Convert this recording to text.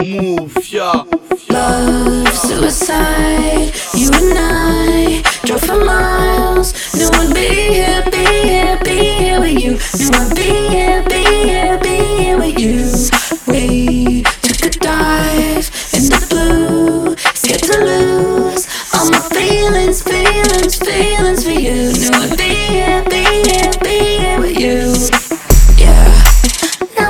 Move, yeah. Love, suicide, you and I drove for miles. Knew I'd be here, be here, be here with you. Knew I'd be here, be here, be here with you. We took a dive in the blue, scared to lose all my feelings, feelings, feelings